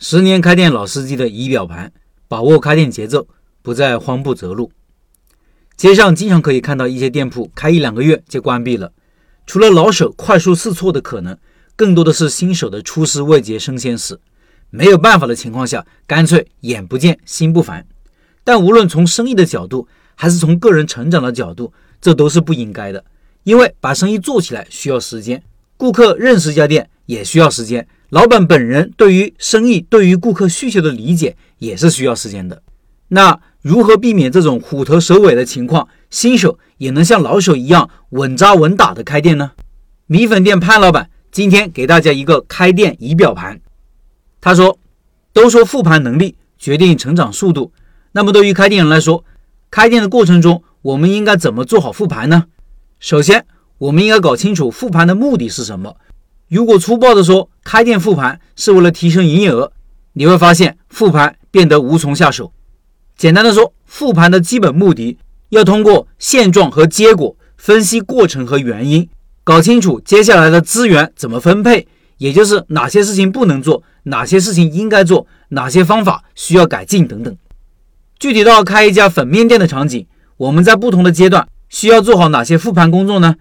十年开店老司机的仪表盘，把握开店节奏，不再慌不择路。街上经常可以看到一些店铺开一两个月就关闭了，除了老手快速试错的可能，更多的是新手的出师未捷身先死。没有办法的情况下，干脆眼不见心不烦。但无论从生意的角度，还是从个人成长的角度，这都是不应该的。因为把生意做起来需要时间，顾客认识一家店也需要时间，老板本人对于生意、对于顾客需求的理解也是需要时间的。那如何避免这种虎头蛇尾的情况，新手也能像老手一样稳扎稳打的开店呢？米粉店潘老板今天给大家一个开店仪表盘。他说：“都说复盘能力决定成长速度，那么对于开店人来说，开店的过程中，我们应该怎么做好复盘呢？首先，我们应该搞清楚复盘的目的是什么。如果粗暴地说开店复盘是为了提升营业额，你会发现复盘变得无从下手。简单的说，复盘的基本目的要通过现状和结果分析过程和原因，搞清楚接下来的资源怎么分配。”也就是哪些事情不能做，哪些事情应该做，哪些方法需要改进等等。具体到开一家粉面店的场景，我们在不同的阶段需要做好哪些复盘工作呢？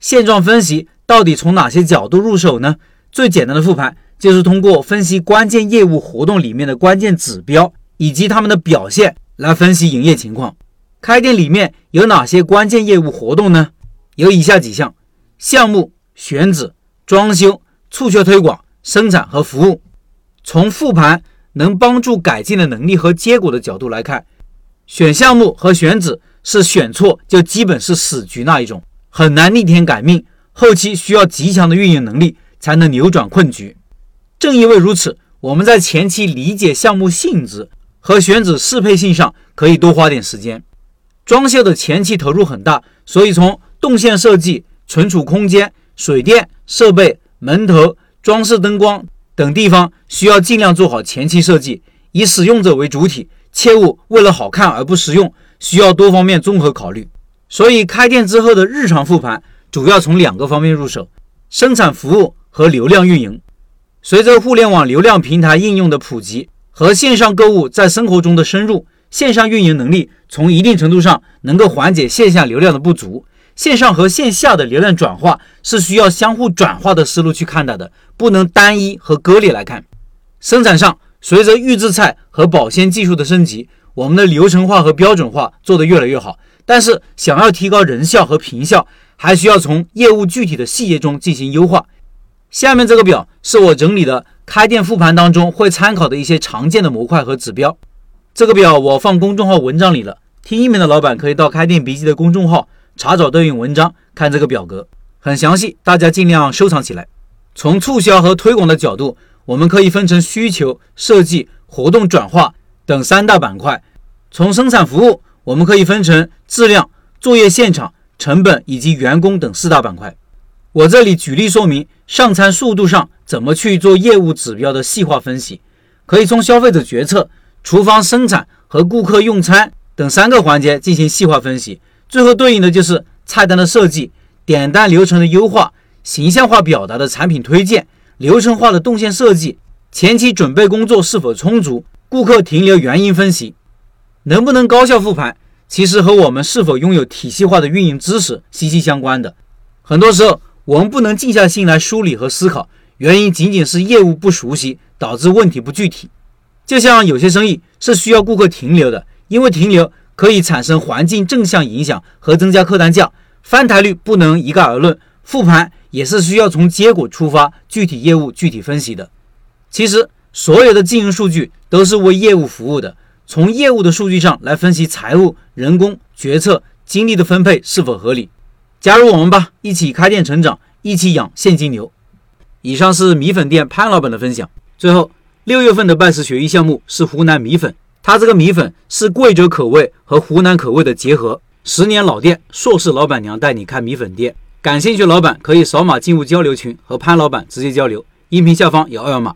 现状分析到底从哪些角度入手呢？最简单的复盘就是通过分析关键业务活动里面的关键指标以及他们的表现来分析营业情况。开店里面有哪些关键业务活动呢？有以下几项：项目、选址、装修。促销推广、生产和服务，从复盘能帮助改进的能力和结果的角度来看，选项目和选址是选错就基本是死局那一种，很难逆天改命，后期需要极强的运营能力才能扭转困局。正因为如此，我们在前期理解项目性质和选址适配性上可以多花点时间。装修的前期投入很大，所以从动线设计、存储空间、水电设备。门头、装饰、灯光等地方需要尽量做好前期设计，以使用者为主体，切勿为了好看而不实用。需要多方面综合考虑。所以开店之后的日常复盘主要从两个方面入手：生产服务和流量运营。随着互联网流量平台应用的普及和线上购物在生活中的深入，线上运营能力从一定程度上能够缓解线下流量的不足。线上和线下的流量转化是需要相互转化的思路去看待的，不能单一和割裂来看。生产上，随着预制菜和保鲜技术的升级，我们的流程化和标准化做得越来越好。但是，想要提高人效和平效，还需要从业务具体的细节中进行优化。下面这个表是我整理的开店复盘当中会参考的一些常见的模块和指标。这个表我放公众号文章里了，听音频的老板可以到开店笔记的公众号。查找对应文章，看这个表格很详细，大家尽量收藏起来。从促销和推广的角度，我们可以分成需求、设计、活动转化等三大板块；从生产服务，我们可以分成质量、作业现场、成本以及员工等四大板块。我这里举例说明上餐速度上怎么去做业务指标的细化分析，可以从消费者决策、厨房生产和顾客用餐等三个环节进行细化分析。最后对应的就是菜单的设计、点单流程的优化、形象化表达的产品推荐、流程化的动线设计、前期准备工作是否充足、顾客停留原因分析，能不能高效复盘，其实和我们是否拥有体系化的运营知识息息相关的。很多时候，我们不能静下心来梳理和思考，原因仅仅是业务不熟悉，导致问题不具体。就像有些生意是需要顾客停留的，因为停留。可以产生环境正向影响和增加客单价，翻台率不能一概而论。复盘也是需要从结果出发，具体业务具体分析的。其实所有的经营数据都是为业务服务的，从业务的数据上来分析财务、人工、决策、精力的分配是否合理。加入我们吧，一起开店成长，一起养现金流。以上是米粉店潘老板的分享。最后，六月份的拜师学艺项目是湖南米粉。他这个米粉是贵州口味和湖南口味的结合，十年老店，硕士老板娘带你开米粉店。感兴趣老板可以扫码进入交流群和潘老板直接交流，音频下方有二维码。